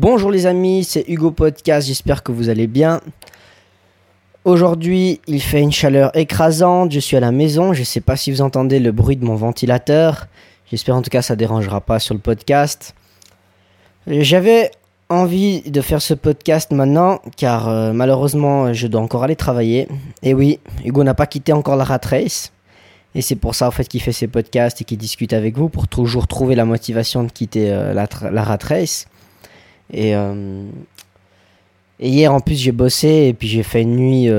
Bonjour les amis, c'est Hugo Podcast, j'espère que vous allez bien. Aujourd'hui, il fait une chaleur écrasante, je suis à la maison, je ne sais pas si vous entendez le bruit de mon ventilateur. J'espère en tout cas ça ne dérangera pas sur le podcast. J'avais envie de faire ce podcast maintenant car euh, malheureusement je dois encore aller travailler. Et oui, Hugo n'a pas quitté encore la rat race. Et c'est pour ça en fait qu'il fait ses podcasts et qu'il discute avec vous pour toujours trouver la motivation de quitter euh, la, la, rat race. Et, euh, et hier en plus j'ai bossé et puis j'ai fait une nuit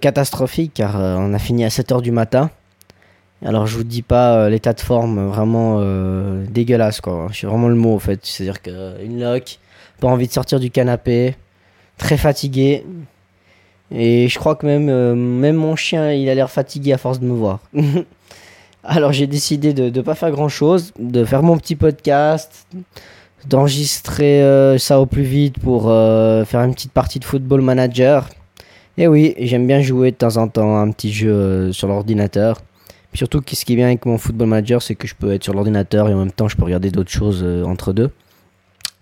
catastrophique car on a fini à 7h du matin. Alors je vous dis pas l'état de forme vraiment dégueulasse quoi. Je suis vraiment le mot en fait. C'est-à-dire qu'une loque, pas envie de sortir du canapé, très fatigué. Et je crois que même, euh, même mon chien, il a l'air fatigué à force de me voir. Alors j'ai décidé de ne pas faire grand-chose, de faire mon petit podcast, d'enregistrer euh, ça au plus vite pour euh, faire une petite partie de football manager. Et oui, j'aime bien jouer de temps en temps un petit jeu sur l'ordinateur. Surtout, ce qui est bien avec mon football manager, c'est que je peux être sur l'ordinateur et en même temps, je peux regarder d'autres choses entre deux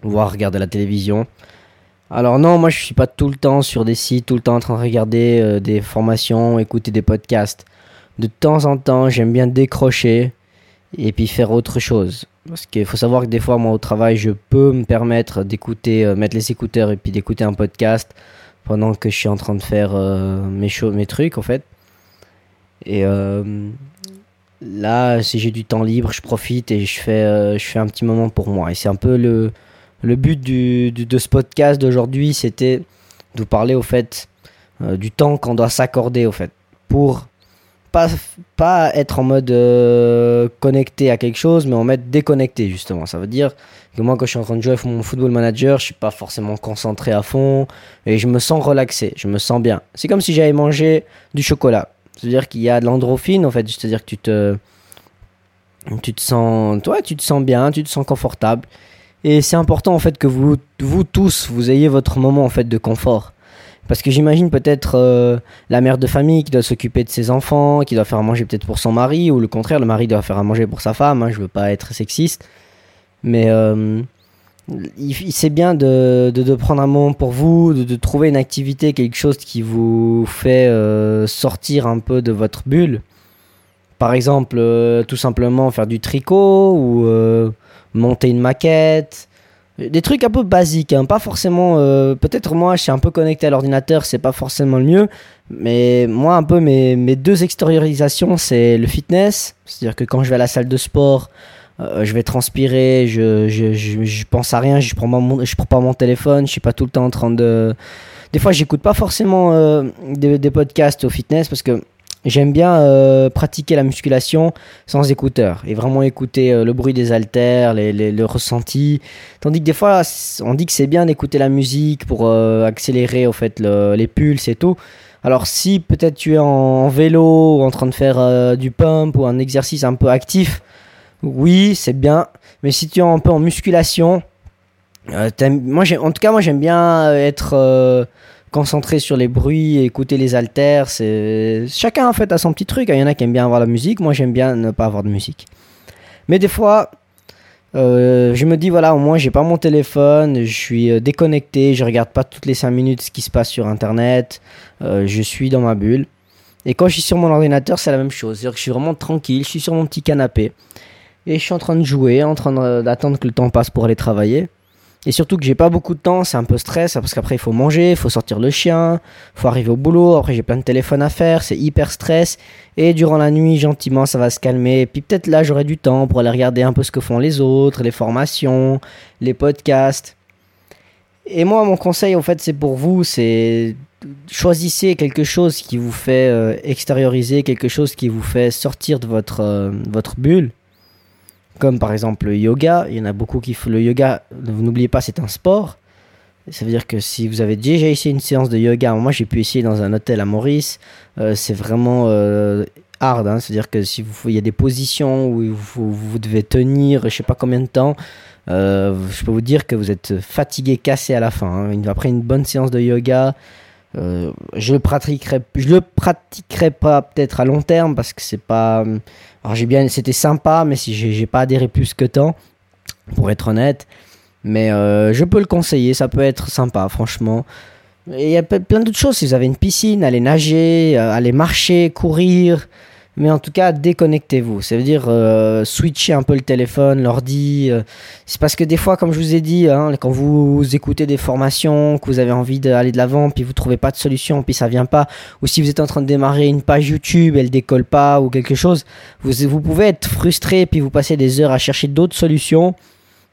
voir regarder la télévision. Alors non, moi je suis pas tout le temps sur des sites, tout le temps en train de regarder euh, des formations, écouter des podcasts. De temps en temps, j'aime bien décrocher et puis faire autre chose. Parce qu'il faut savoir que des fois, moi au travail, je peux me permettre d'écouter, euh, mettre les écouteurs et puis d'écouter un podcast pendant que je suis en train de faire euh, mes, mes trucs en fait. Et là, si j'ai du temps libre, je profite et je fais, je fais un petit moment pour moi. Et c'est un peu le, le but du, de ce podcast d'aujourd'hui, c'était de vous parler au fait euh, du temps qu'on doit s'accorder au fait pour pas, pas être en mode euh, connecté à quelque chose, mais en mode déconnecté justement. Ça veut dire que moi quand je suis en train de jouer avec mon football manager, je suis pas forcément concentré à fond et je me sens relaxé, je me sens bien. C'est comme si j'avais mangé du chocolat. C'est-à-dire qu'il y a de l'androphine en fait, c'est-à-dire que tu te tu te sens toi tu te sens bien, tu te sens confortable et c'est important en fait que vous, vous tous, vous ayez votre moment en fait de confort. Parce que j'imagine peut-être euh, la mère de famille qui doit s'occuper de ses enfants, qui doit faire à manger peut-être pour son mari, ou le contraire, le mari doit faire à manger pour sa femme. Hein, je veux pas être sexiste. Mais euh, il, c'est bien de, prendre un moment pour vous, de, de, trouver une activité, quelque chose qui vous fait euh, sortir un peu de votre bulle. Par exemple, tout simplement faire du tricot ou monter une maquette, des trucs un peu basiques, hein. pas forcément. Euh, peut-être moi, je suis un peu connecté à l'ordinateur, c'est pas forcément le mieux, mais moi, un peu mes, mes deux extériorisations, c'est le fitness, c'est-à-dire que quand je vais à la salle de sport, euh, je vais transpirer, je, je, je, pense à rien, je prends, mon, je prends pas mon téléphone, je suis pas tout le temps en train de. Des fois, j'écoute pas forcément euh, des, podcasts au fitness parce que J'aime bien euh, pratiquer la musculation sans écouteurs et vraiment écouter euh, le bruit des haltères, le ressenti. Tandis que des fois, on dit que c'est bien d'écouter la musique pour euh, accélérer au fait les pulses et tout. Alors si peut-être tu es en, vélo ou en train de faire du pump ou un exercice un peu actif, oui, c'est bien. Mais si tu es un peu en musculation, moi, en tout cas, moi j'aime bien être concentrer sur les bruits, écouter les haltères. C'est chacun en fait a son petit truc. Il y en a qui aiment bien avoir la musique. Moi, j'aime bien ne pas avoir de musique. Mais des fois, euh, je me dis voilà, au moins j'ai pas mon téléphone, je suis euh, déconnecté, je regarde pas toutes les 5 minutes ce qui se passe sur internet, euh, je suis dans ma bulle. Et quand je suis sur mon ordinateur, c'est la même chose. C'est-à-dire que je suis vraiment tranquille, je suis sur mon petit canapé et je suis en train de jouer, en train d'attendre que le temps passe pour aller travailler. Et surtout que j'ai pas beaucoup de temps, c'est un peu stress parce qu'après il faut manger, il faut sortir le chien, faut arriver au boulot, après j'ai plein de téléphones à faire, c'est hyper stress. Et durant la nuit, gentiment, ça va se calmer. Et puis peut-être là, j'aurai du temps pour aller regarder un peu ce que font les autres, les formations, les podcasts. Et moi, mon conseil, en fait, c'est pour vous, c'est choisissez quelque chose qui vous fait euh, extérioriser, quelque chose qui vous fait sortir de votre, euh, votre bulle comme par exemple le yoga. Il y en a beaucoup qui font le yoga. N'oubliez pas, c'est un sport. Ça veut dire que si vous avez déjà essayé une séance de yoga, moi j'ai pu essayer dans un hôtel à Maurice, euh, c'est vraiment euh, hard. Hein. C'est-à-dire que si vous, il y a des positions où vous, vous devez tenir, je sais pas combien de temps, euh, je peux vous dire que vous êtes fatigué, cassé à la fin. Hein. Après une bonne séance de yoga, je le pratiquerai, je le pratiquerai pas peut-être à long terme parce que c'est pas. Alors j'ai bien, c'était sympa, mais si j'ai pas adhéré plus que tant, pour être honnête. Mais je peux le conseiller, ça peut être sympa, franchement. Il y a plein d'autres choses. Si vous avez une piscine, allez nager, allez marcher, courir, mais en tout cas, déconnectez-vous. Ça veut dire euh, switcher un peu le téléphone, l'ordi. Euh. c'est parce que des fois, comme je vous ai dit, hein, quand vous, écoutez des formations, que vous avez envie d'aller de l'avant, puis vous trouvez pas de solution, puis ça vient pas, ou si vous êtes en train de démarrer une page YouTube, elle décolle pas ou quelque chose, vous, vous pouvez être frustré, puis vous passez des heures à chercher d'autres solutions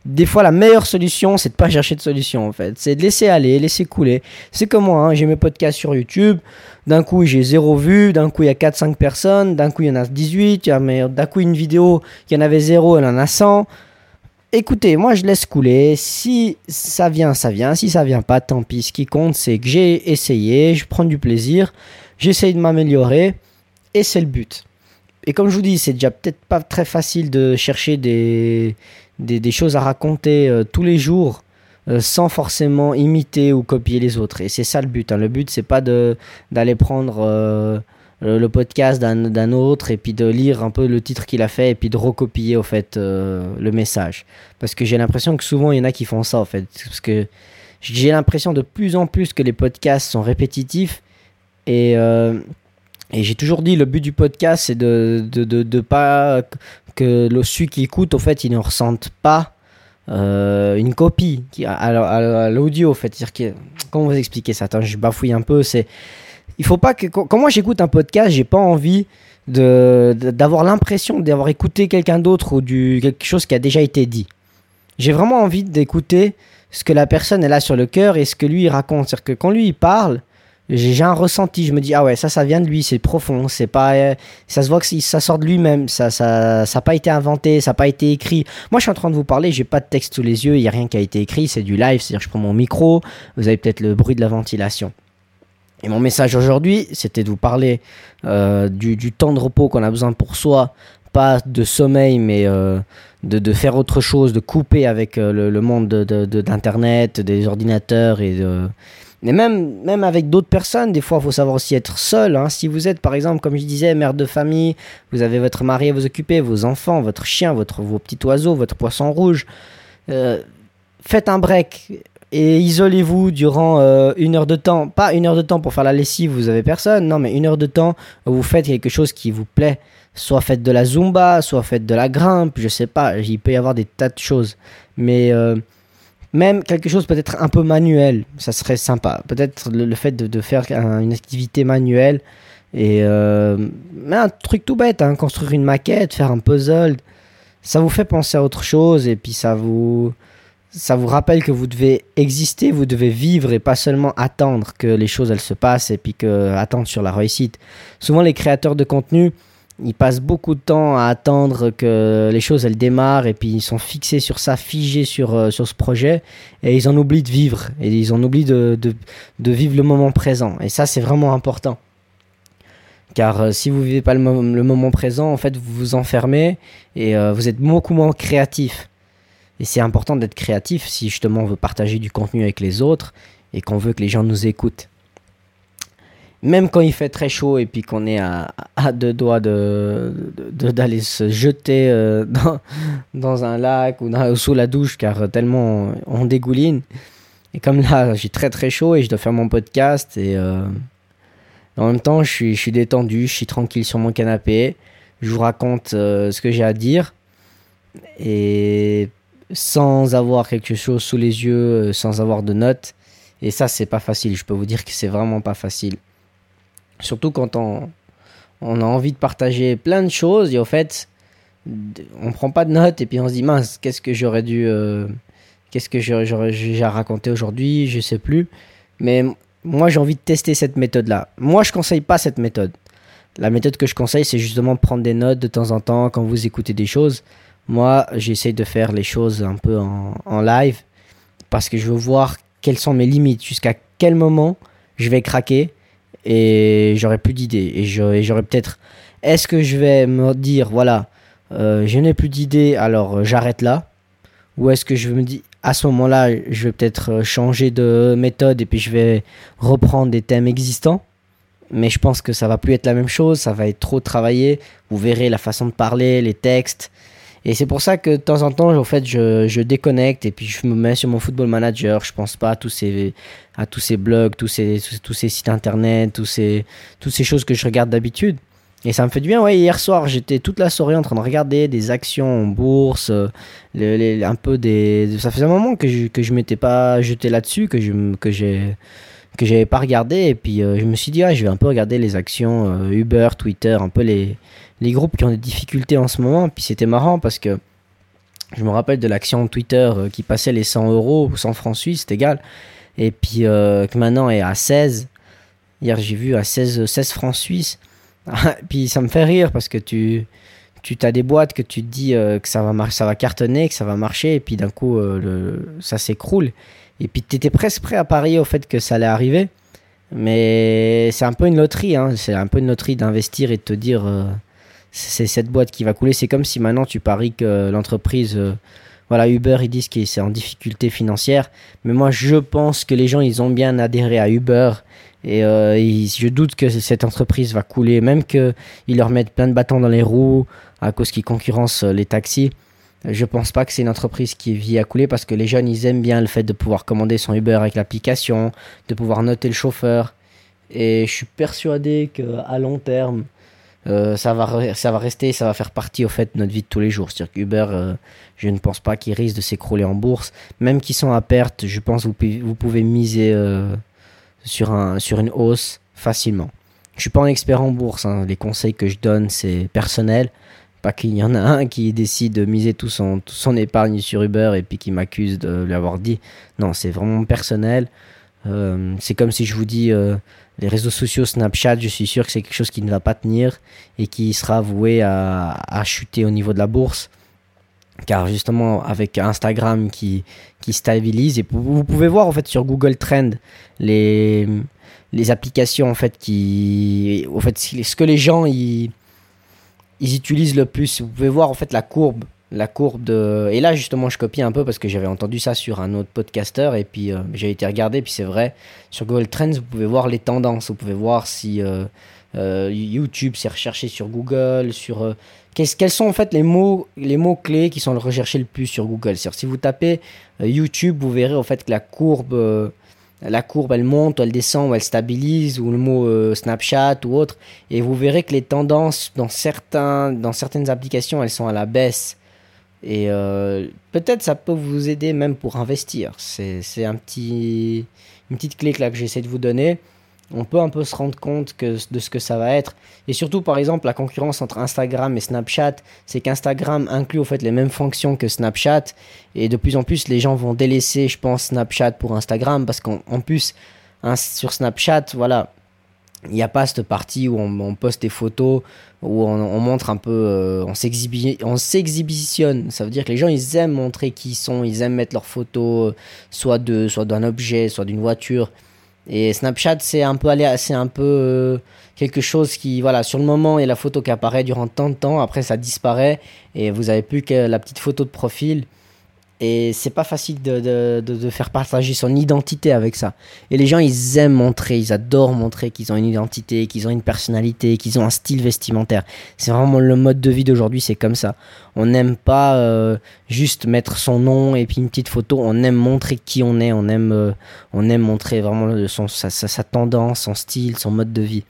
des fois, la meilleure solution, c'est de pas chercher de solution en fait. C'est de laisser aller, laisser couler. C'est comme moi, hein. j'ai mes podcasts sur YouTube. D'un coup, j'ai zéro vue. D'un coup, il y a 4-5 personnes. D'un coup, il y en a 18. D'un coup, une vidéo, y en avait zéro, y en a 100. Écoutez, moi, je laisse couler. Si ça vient, ça vient. Si ça vient pas, tant pis. Ce qui compte, c'est que j'ai essayé, je prends du plaisir, j'essaye de m'améliorer. Et c'est le but. Et comme je vous dis, c'est déjà peut-être pas très facile de chercher des des, choses à raconter euh, tous les jours euh, sans forcément imiter ou copier les autres. Et c'est ça le but. Hein. Le but, c'est pas d'aller prendre euh, le, podcast d'un autre et puis de lire un peu le titre qu'il a fait et puis de recopier au fait le message. Parce que j'ai l'impression que souvent il y en a qui font ça en fait. Parce que j'ai l'impression de plus en plus que les podcasts sont répétitifs et et j'ai toujours dit, le but du podcast, c'est de de, de, de, pas que le, celui qui écoute, au fait, il ne ressente pas euh, une copie qui, à, l'audio, au fait. dire comment vous expliquer ça? Je bafouille un peu. C'est, il faut pas que quand moi j'écoute un podcast, j'ai pas envie de, d'avoir l'impression d'avoir écouté quelqu'un d'autre ou du quelque chose qui a déjà été dit. J'ai vraiment envie d'écouter ce que la personne a sur le cœur et ce que lui raconte. C'est-à-dire que quand lui il parle, j'ai un ressenti. Je me dis, ah ouais, ça, ça vient de lui, c'est profond. C'est pas, euh, ça se voit que ça sort de lui-même. Ça, ça, ça n'a pas été inventé, ça n'a pas été écrit. Moi, je suis en train de vous parler, j'ai pas de texte sous les yeux, il n'y a rien qui a été écrit, c'est du live. C'est-à-dire, je prends mon micro, vous avez peut-être le bruit de la ventilation. Et mon message aujourd'hui, c'était de vous parler euh, du, temps de repos qu'on a besoin pour soi, pas de sommeil, mais euh, de, faire autre chose, de couper avec le, le, monde d'Internet, de, des ordinateurs et de mais même, même avec d'autres personnes, des fois, il faut savoir aussi être seul. Hein. Si vous êtes, par exemple, comme je disais, mère de famille, vous avez votre mari à vous occuper, vos enfants, votre chien, votre, vos petits oiseaux, votre poisson rouge, euh, faites un break et isolez-vous durant euh, une heure de temps. Pas une heure de temps pour faire la lessive, vous avez personne. Non, mais une heure de temps vous faites quelque chose qui vous plaît. Soit faites de la zumba, soit faites de la grimpe, je sais pas. Il peut y avoir des tas de choses. Mais... Euh, même quelque chose peut-être un peu manuel, ça serait sympa. Peut-être le, fait de, faire une activité manuelle et euh, mais un truc tout bête, hein, construire une maquette, faire un puzzle, ça vous fait penser à autre chose et puis ça vous ça vous rappelle que vous devez exister, vous devez vivre et pas seulement attendre que les choses elles se passent et puis que attendre sur la réussite. Souvent les créateurs de contenu ils passent beaucoup de temps à attendre que les choses elles démarrent et puis ils sont fixés sur ça, figés sur, euh, ce projet et ils en oublient de vivre et ils en oublient de, vivre le moment présent. Et ça c'est vraiment important. Car euh, si vous vivez pas le, le, moment présent, en fait vous vous enfermez et euh, vous êtes beaucoup moins créatif. Et c'est important d'être créatif si justement on veut partager du contenu avec les autres et qu'on veut que les gens nous écoutent même quand il fait très chaud et puis qu'on est à, à, deux doigts de, d'aller se jeter euh, dans, dans, un lac ou sous la douche car tellement on, dégouline. Et comme là, j'ai très très chaud et je dois faire mon podcast et euh, en même temps, je suis, je suis détendu, je suis tranquille sur mon canapé, je vous raconte euh, ce que j'ai à dire et sans avoir quelque chose sous les yeux, sans avoir de notes. Et ça, c'est pas facile. Je peux vous dire que c'est vraiment pas facile. Surtout quand on, on a envie de partager plein de choses et au fait, on prend pas de notes et puis on se dit mince, qu'est-ce que j'aurais dû. Euh, qu'est-ce que j'aurais déjà raconté aujourd'hui Je sais plus. Mais moi, j'ai envie de tester cette méthode-là. Moi, je conseille pas cette méthode. La méthode que je conseille, c'est justement prendre des notes de temps en temps quand vous écoutez des choses. Moi, j'essaye de faire les choses un peu en, en live parce que je veux voir quelles sont mes limites, jusqu'à quel moment je vais craquer et j'aurais plus d'idées. Et j'aurais peut-être. Est-ce que je vais me dire, voilà, euh, je n'ai plus d'idées, alors euh, j'arrête là? Ou est-ce que je me dis, à ce moment-là, je vais peut-être euh, changer de méthode et puis je vais reprendre des thèmes existants? Mais je pense que ça va plus être la même chose, ça va être trop travaillé. Vous verrez la façon de parler, les textes. Et c'est pour ça que de temps en temps, en fait, je, déconnecte et puis je me mets sur mon football manager. Je pense pas à tous ces, à tous ces blogs, tous ces, tous ces sites internet, tous ces, toutes ces choses que je regarde d'habitude. Et ça me fait du bien. Ouais, hier soir, j'étais toute la soirée en train de regarder des actions en bourse, euh, un peu des. Ça faisait un moment que je, que je m'étais pas jeté là-dessus, que je, que j'ai que j'avais pas regardé et puis euh, je me suis dit ah, je vais un peu regarder les actions euh, Uber, Twitter, un peu les, les groupes qui ont des difficultés en ce moment. Puis c'était marrant parce que je me rappelle de l'action Twitter euh, qui passait les 100 euros ou 100 francs suisses, c'est égal. Et puis que maintenant est à 16. Hier j'ai vu à 16, 16 francs suisses. puis ça me fait rire parce que tu tu des boîtes que tu te dis que ça va, ça va cartonner, que ça va marcher, et puis d'un coup, ça s'écroule. Et puis tu étais presque prêt à parier au fait que ça allait arriver. Mais c'est un peu une loterie, hein. c'est un peu une loterie d'investir et de te dire euh, c'est cette boîte qui va couler. C'est comme si maintenant tu paries que l'entreprise, euh, voilà, Uber, ils disent que c'est en difficulté financière. Mais moi, je pense que les gens, ils ont bien adhéré à Uber. Et euh, je doute que cette entreprise va couler, même qu'ils leur mettent plein de bâtons dans les roues à cause qu'ils concurrencent les taxis. Je pense pas que c'est une entreprise qui vit à couler parce que les jeunes ils aiment bien le fait de pouvoir commander son Uber avec l'application, de pouvoir noter le chauffeur. Et je suis persuadé qu'à long terme, euh, ça, va, ça va rester, ça va faire partie au fait de notre vie de tous les jours. C'est-à-dire qu'Uber, euh, je ne pense pas qu'il risque de s'écrouler en bourse. Même qu'ils sont à perte, je pense que vous pouvez, miser euh, sur, un, sur une hausse facilement. Je suis pas un expert en bourse, hein. les conseils que je donne c'est personnel. Pas qu'il y en a un qui décide de miser tout son, son épargne sur Uber et puis qui m'accuse de lui avoir dit. Non, c'est vraiment personnel. Euh, c'est comme si je vous dis euh, les réseaux sociaux Snapchat, je suis sûr que c'est quelque chose qui ne va pas tenir et qui sera voué à, à chuter au niveau de la bourse. Car justement, avec Instagram qui, qui stabilise, et vous pouvez voir en fait sur Google Trend les, les applications en fait qui. En fait, ce que les gens ils ils utilisent le plus. Vous pouvez voir en fait la courbe. La courbe de. Et là, justement, je copie un peu parce que j'avais entendu ça sur un autre podcaster et puis euh, j'ai été regarder. Puis c'est vrai, sur Google Trends, vous pouvez voir les tendances. Vous pouvez voir si euh, euh, YouTube s'est recherché sur Google, sur. quels sont en fait les mots, clés qui sont recherchés le plus sur Google Si vous tapez YouTube, vous verrez en fait que la courbe la courbe elle monte, ou elle descend, ou elle stabilise, ou le mot Snapchat ou autre, et vous verrez que les tendances dans, certains, dans certaines applications elles sont à la baisse. Et euh, peut-être ça peut vous aider même pour investir. C'est un petit, une petite clé là que j'essaie de vous donner on peut un peu se rendre compte que, de ce que ça va être. Et surtout, par exemple, la concurrence entre Instagram et Snapchat, c'est qu'Instagram inclut au fait les mêmes fonctions que Snapchat. Et de plus en plus, les gens vont délaisser, je pense, Snapchat pour Instagram. Parce qu'en plus, sur Snapchat, voilà, il n'y a pas cette partie où on, poste des photos, où on, montre un peu, euh, on s'exhibitionne. Ça veut dire que les gens, ils aiment montrer qui ils sont, ils aiment mettre leurs photos, soit de, soit d'un objet, soit d'une voiture. Et Snapchat, c'est un peu c'est un peu euh, quelque chose qui, voilà, sur le moment, il y a la photo qui apparaît durant tant de temps, après ça disparaît et vous avez plus que la petite photo de profil. Et c'est pas facile de, de, de, faire partager son identité avec ça. Et les gens, ils aiment montrer, ils adorent montrer qu'ils ont une identité, qu'ils ont une personnalité, qu'ils ont un style vestimentaire. C'est vraiment le mode de vie d'aujourd'hui, c'est comme ça. On n'aime pas euh, juste mettre son nom et puis une petite photo. On aime montrer qui on est. On aime, euh, on aime montrer vraiment son, sa, sa, tendance, son style, son mode de vie.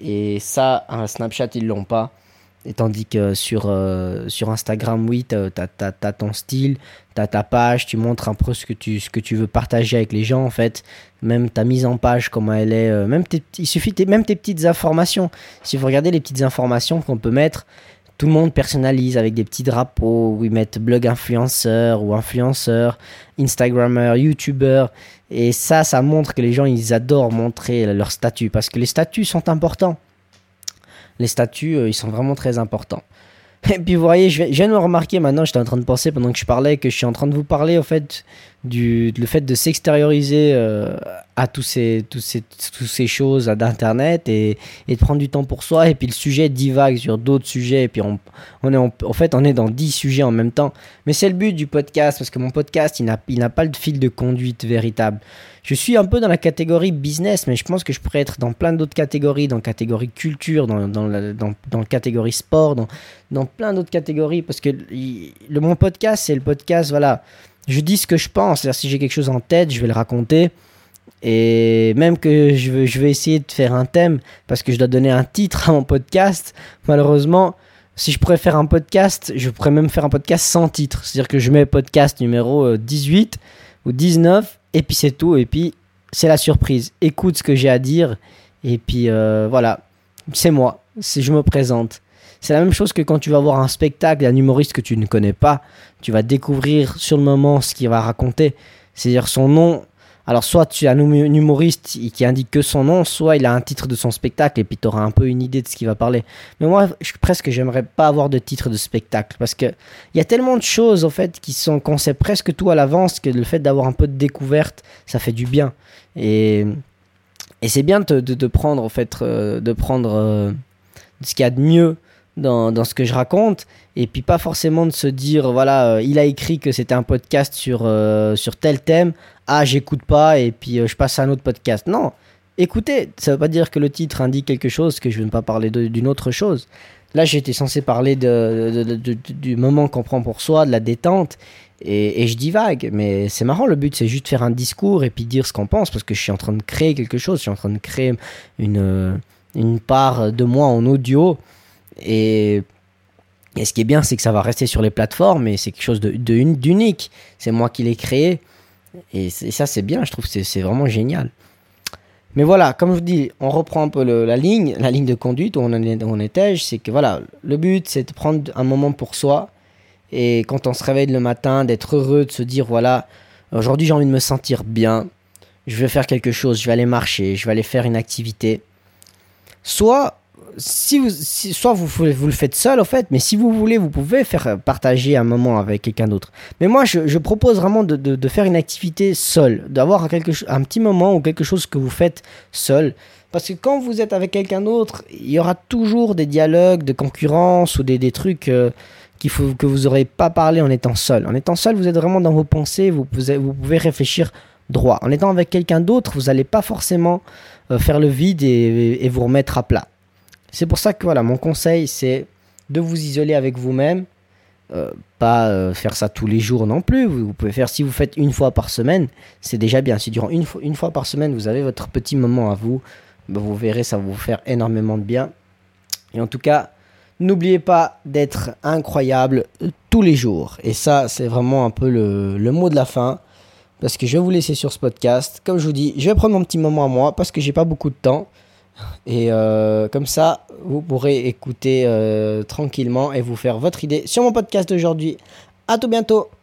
Et ça, un Snapchat, ils l'ont pas. Et tandis que sur, euh, sur Instagram, oui, tu as, ton style, tu as ta page, tu montres un peu ce que tu, ce que tu veux partager avec les gens, en fait. Même ta mise en page, comment elle est. Euh, même il suffit même tes petites informations. Si vous regardez les petites informations qu'on peut mettre, tout le monde personnalise avec des petits drapeaux où ils mettent blog influenceur ou influenceur, Instagrammer, YouTuber. Et ça, ça montre que les gens, ils adorent montrer leur statut parce que les statuts sont importants les statuts, euh, ils sont vraiment très importants. Et puis vous voyez, je viens de me remarquer maintenant, j'étais en train de penser pendant que je parlais, que je suis en train de vous parler au fait du le fait de s'extérioriser euh, à tous ces, tous ces, ces choses d'internet et, et, de prendre du temps pour soi. Et puis le sujet divague sur d'autres sujets. Et puis on, on est en, fait on est dans 10 sujets en même temps. Mais c'est le but du podcast parce que mon podcast il n'a il n'a pas le fil de conduite véritable. Je suis un peu dans la catégorie business mais je pense que je pourrais être dans plein d'autres catégories dans la catégorie culture dans, dans, la, dans, dans catégorie sport dans, dans plein d'autres catégories parce que le, mon podcast c'est le podcast voilà je dis ce que je pense si j'ai quelque chose en tête je vais le raconter et même que je je vais essayer de faire un thème, parce que je dois donner un titre à mon podcast, malheureusement, si je pourrais faire un podcast, je pourrais même faire un podcast sans titre. C'est-à-dire que je mets podcast numéro 18 euh, ou 19, et puis c'est tout, et puis c'est la surprise. Écoute ce que j'ai à dire, et puis euh, voilà, c'est moi, je me présente. C'est la même chose que quand tu vas voir un spectacle d'un humoriste que tu ne connais pas, tu vas découvrir sur le moment ce qu'il va raconter. C'est-à-dire son nom, alors, soit tu as un humoriste qui indique que son nom, soit il a un titre de son spectacle et puis tu auras un peu une idée de ce qu'il va parler. Mais moi, presque, j'aimerais pas avoir de titre de spectacle parce qu'il y a tellement de choses, en fait, qui sont, qu'on sait presque tout à l'avance que le fait d'avoir un peu de découverte, ça fait du bien. Et, et c'est bien de, de, prendre, en fait, euh, de prendre euh, ce qu'il y a de mieux dans, dans, ce que je raconte et puis pas forcément de se dire voilà euh, il a écrit que c'était un podcast sur, sur tel thème ah j'écoute pas et puis euh, je passe à un autre podcast. Non, écoutez, ça veut pas dire que le titre indique quelque chose, que je vais pas parler d'une autre chose. Là j'étais censé parler de, du moment qu'on prend pour soi, de la détente, et, je divague. Mais c'est marrant, le but c'est juste faire un discours et puis dire ce qu'on pense, parce que je suis en train de créer quelque chose, je suis en train de créer une, une part de moi en audio. Et ce qui est bien, c'est que ça va rester sur les plateformes et c'est quelque chose d'unique. C'est moi qui l'ai créé. Et, ça, c'est bien, je trouve c'est vraiment génial. Mais voilà, comme je vous dis, on reprend un peu la ligne, la ligne de conduite où on, on était. C'est que voilà, le but, c'est de prendre un moment pour soi. Et quand on se réveille le matin, d'être heureux, de se dire voilà, aujourd'hui j'ai envie de me sentir bien. Je vais faire quelque chose, je vais aller marcher, je vais aller faire une activité. Soit si vous, soit vous, vous le faites seul, en fait, mais si vous voulez, vous pouvez faire partager un moment avec quelqu'un d'autre. Mais moi, je, propose vraiment de, de, faire une activité seul, d'avoir un petit moment ou quelque chose que vous faites seul. Parce que quand vous êtes avec quelqu'un d'autre, il y aura toujours des dialogues de concurrence ou des, des trucs euh, qu'il faut, que vous n'aurez pas parlé en étant seul. En étant seul, vous êtes vraiment dans vos pensées, vous, pouvez, vous pouvez réfléchir droit. En étant avec quelqu'un d'autre, vous n'allez pas forcément euh, faire le vide et vous remettre à plat. C'est pour ça que voilà, mon conseil, c'est de vous isoler avec vous-même. Euh, pas euh, faire ça tous les jours non plus. Vous, pouvez faire, si vous faites une fois par semaine, c'est déjà bien. Si durant une, fois, par semaine, vous avez votre petit moment à vous, ben, vous verrez, ça va vous faire énormément de bien. Et en tout cas, n'oubliez pas d'être incroyable tous les jours. Et ça, c'est vraiment un peu le, le mot de la fin. Parce que je vais vous laisser sur ce podcast. Comme je vous dis, je vais prendre mon petit moment à moi parce que j'ai pas beaucoup de temps. Et euh, comme ça, vous pourrez écouter euh, tranquillement et vous faire votre idée sur mon podcast d'aujourd'hui. À tout bientôt